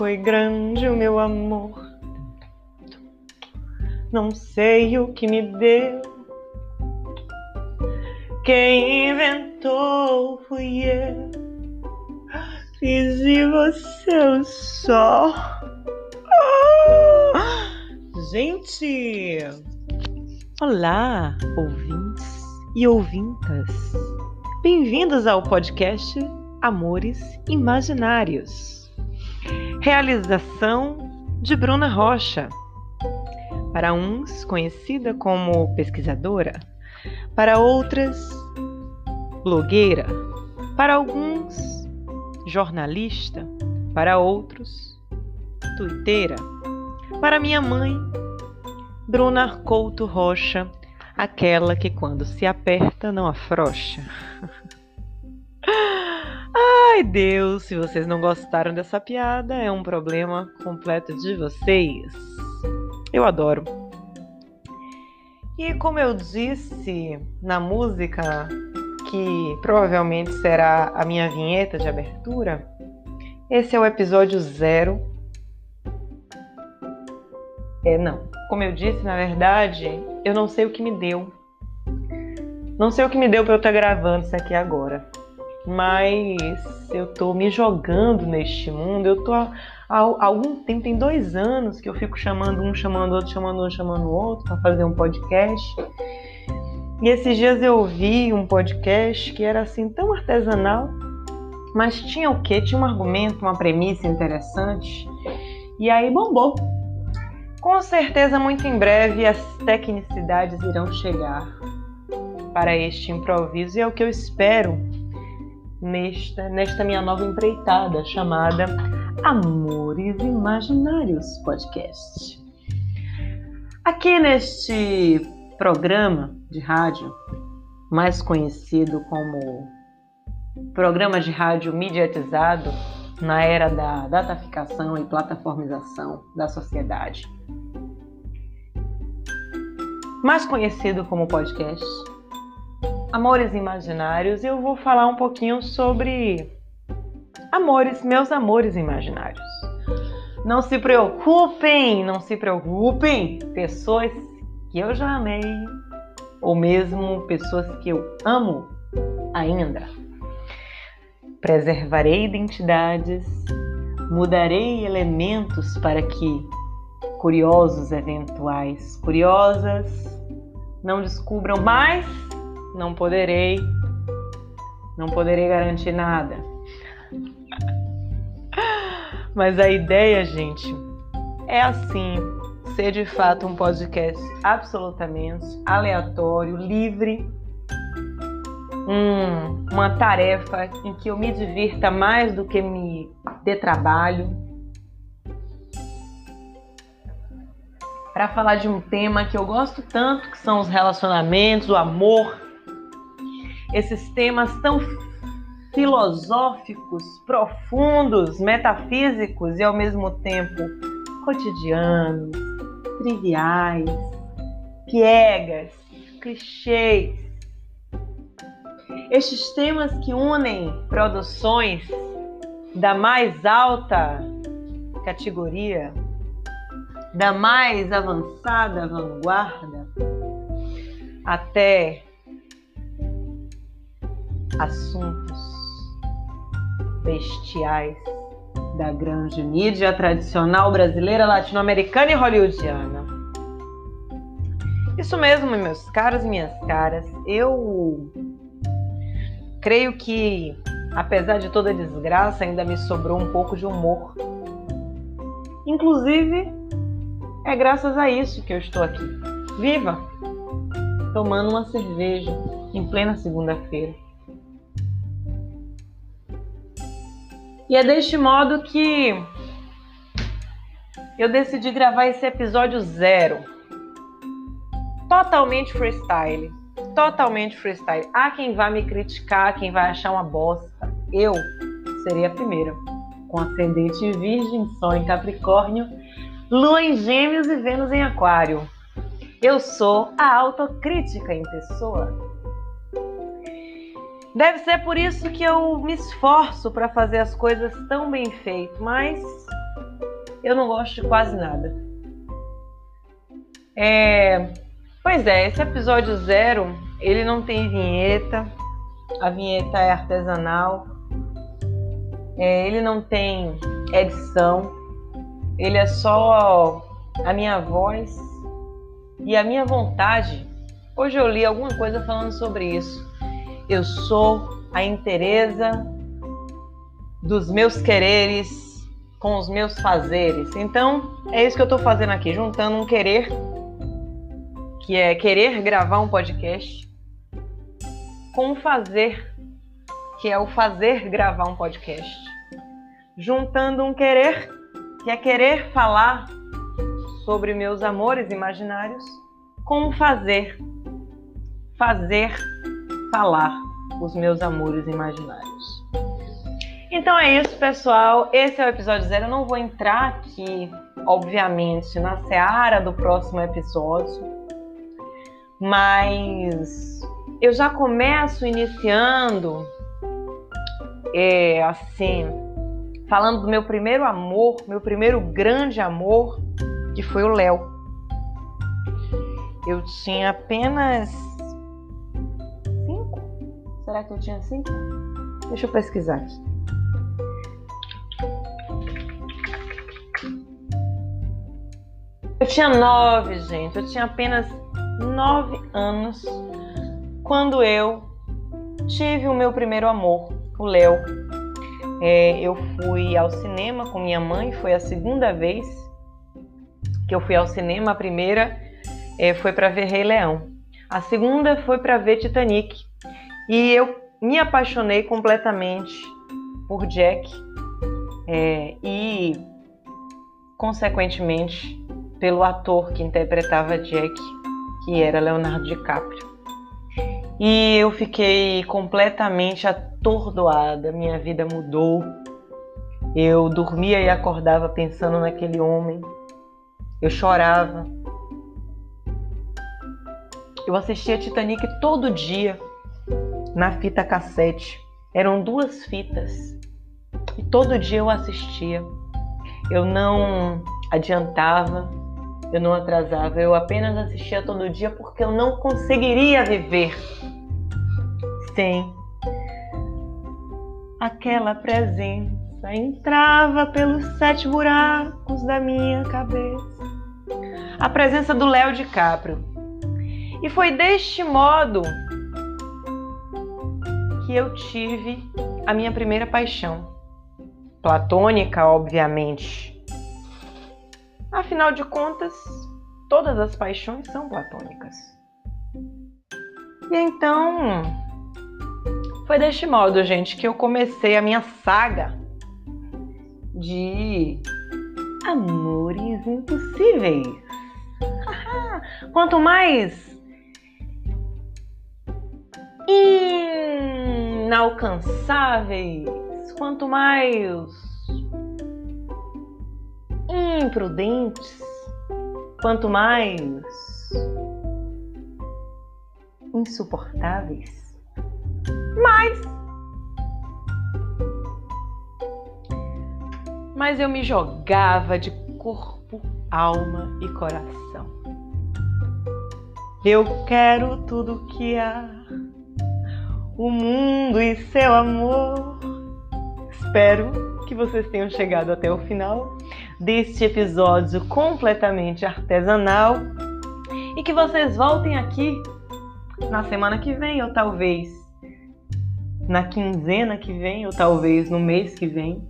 foi grande o meu amor. Não sei o que me deu. Quem inventou fui eu. Fiz de você o sol. Gente! Olá, ouvintes e ouvintas. Bem-vindos ao podcast Amores Imaginários. Realização de Bruna Rocha. Para uns, conhecida como pesquisadora, para outras, blogueira, para alguns, jornalista, para outros, tuiteira, para minha mãe, Bruna Arcouto Rocha, aquela que quando se aperta não afrouxa. Ai Deus, se vocês não gostaram dessa piada, é um problema completo de vocês. Eu adoro. E como eu disse na música, que provavelmente será a minha vinheta de abertura, esse é o episódio zero. É, não. Como eu disse, na verdade, eu não sei o que me deu. Não sei o que me deu para eu estar gravando isso aqui agora. Mas eu tô me jogando neste mundo, eu tô há algum tempo, tem dois anos que eu fico chamando um, chamando outro, chamando um, chamando outro para fazer um podcast. E esses dias eu ouvi um podcast que era assim tão artesanal, mas tinha o quê? Tinha um argumento, uma premissa interessante. E aí bombou. Com certeza, muito em breve as tecnicidades irão chegar para este improviso e é o que eu espero nesta, nesta minha nova empreitada chamada Amores Imaginários Podcast. Aqui neste programa de rádio, mais conhecido como programa de rádio mediatizado na era da dataficação e plataformização da sociedade, mais conhecido como podcast, Amores Imaginários, eu vou falar um pouquinho sobre amores, meus amores imaginários. Não se preocupem, não se preocupem, pessoas que eu já amei, ou mesmo pessoas que eu amo ainda. Preservarei identidades, mudarei elementos para que curiosos eventuais, curiosas, não descubram mais, não poderei, não poderei garantir nada. Mas a ideia, gente, é assim: ser de fato um podcast absolutamente aleatório, livre, um, uma tarefa em que eu me divirta mais do que me dê trabalho. Para falar de um tema que eu gosto tanto, que são os relacionamentos, o amor, esses temas tão filosóficos, profundos, metafísicos e ao mesmo tempo cotidianos, triviais, piegas, clichês. Estes temas que unem produções da mais alta categoria, da mais avançada vanguarda, até assuntos bestiais da grande mídia tradicional brasileira, latino-americana e hollywoodiana. Isso mesmo, meus caros e minhas caras. Eu creio que, apesar de toda desgraça, ainda me sobrou um pouco de humor. Inclusive, é graças a isso que eu estou aqui, viva, tomando uma cerveja em plena segunda-feira. E é deste modo que eu decidi gravar esse episódio zero. Totalmente freestyle. Totalmente freestyle. Há quem vá me criticar, quem vai achar uma bosta. Eu serei a primeira. Com ascendente em Virgem, Sol em Capricórnio, Lua em Gêmeos e Vênus em Aquário. Eu sou a autocrítica em pessoa. Deve ser por isso que eu me esforço para fazer as coisas tão bem feitas, mas eu não gosto de quase nada. É, pois é, esse episódio zero, ele não tem vinheta, a vinheta é artesanal, é, ele não tem edição, ele é só a minha voz e a minha vontade. Hoje eu li alguma coisa falando sobre isso. Eu sou a interesa dos meus quereres com os meus fazeres. Então, é isso que eu estou fazendo aqui, juntando um querer, que é querer gravar um podcast, com um fazer, que é o fazer gravar um podcast. Juntando um querer, que é querer falar sobre meus amores imaginários, com um fazer, fazer falar os meus amores imaginários. Então é isso, pessoal. Esse é o episódio zero. Eu não vou entrar aqui, obviamente, na seara do próximo episódio, mas eu já começo iniciando, é, assim, falando do meu primeiro amor, meu primeiro grande amor, que foi o Léo. Eu tinha apenas? Será que eu tinha cinco? Deixa eu pesquisar aqui. Eu tinha nove, gente. Eu tinha apenas nove anos quando eu tive o meu primeiro amor, o Léo. É, eu fui ao cinema com minha mãe, foi a segunda vez que eu fui ao cinema. A primeira é, foi para ver Rei Leão, a segunda foi para ver Titanic. E eu me apaixonei completamente por Jack é, e, consequentemente, pelo ator que interpretava Jack, que era Leonardo DiCaprio. E eu fiquei completamente atordoada, minha vida mudou. Eu dormia e acordava pensando naquele homem. Eu chorava. Eu assistia Titanic todo dia na fita cassete. Eram duas fitas. E todo dia eu assistia. Eu não adiantava, eu não atrasava, eu apenas assistia todo dia porque eu não conseguiria viver sem aquela presença. Entrava pelos sete buracos da minha cabeça. A presença do Léo DiCaprio. E foi deste modo que eu tive a minha primeira paixão. Platônica, obviamente Afinal de contas, todas as paixões são platônicas. E então, foi deste modo, gente, que eu comecei a minha saga de amores impossíveis. Quanto mais inalcançáveis, quanto mais imprudentes, quanto mais insuportáveis, mais. Mas eu me jogava de corpo, alma e coração. Eu quero tudo que há, o mundo e seu amor. Espero que vocês tenham chegado até o final deste episódio completamente artesanal e que vocês voltem aqui na semana que vem ou talvez na quinzena que vem ou talvez no mês que vem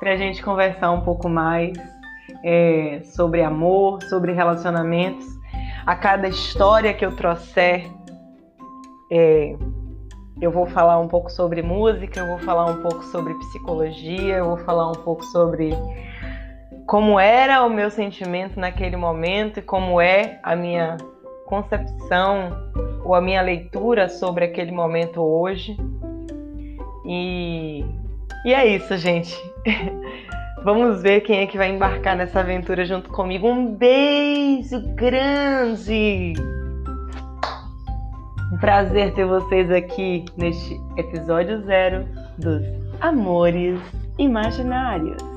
para a gente conversar um pouco mais é, sobre amor, sobre relacionamentos. A cada história que eu trouxer, é, eu vou falar um pouco sobre música, eu vou falar um pouco sobre psicologia, eu vou falar um pouco sobre como era o meu sentimento naquele momento e como é a minha concepção ou a minha leitura sobre aquele momento hoje. E, e é isso, gente. Vamos ver quem é que vai embarcar nessa aventura junto comigo. Um beijo grande! Um prazer ter vocês aqui neste episódio zero dos Amores Imaginários.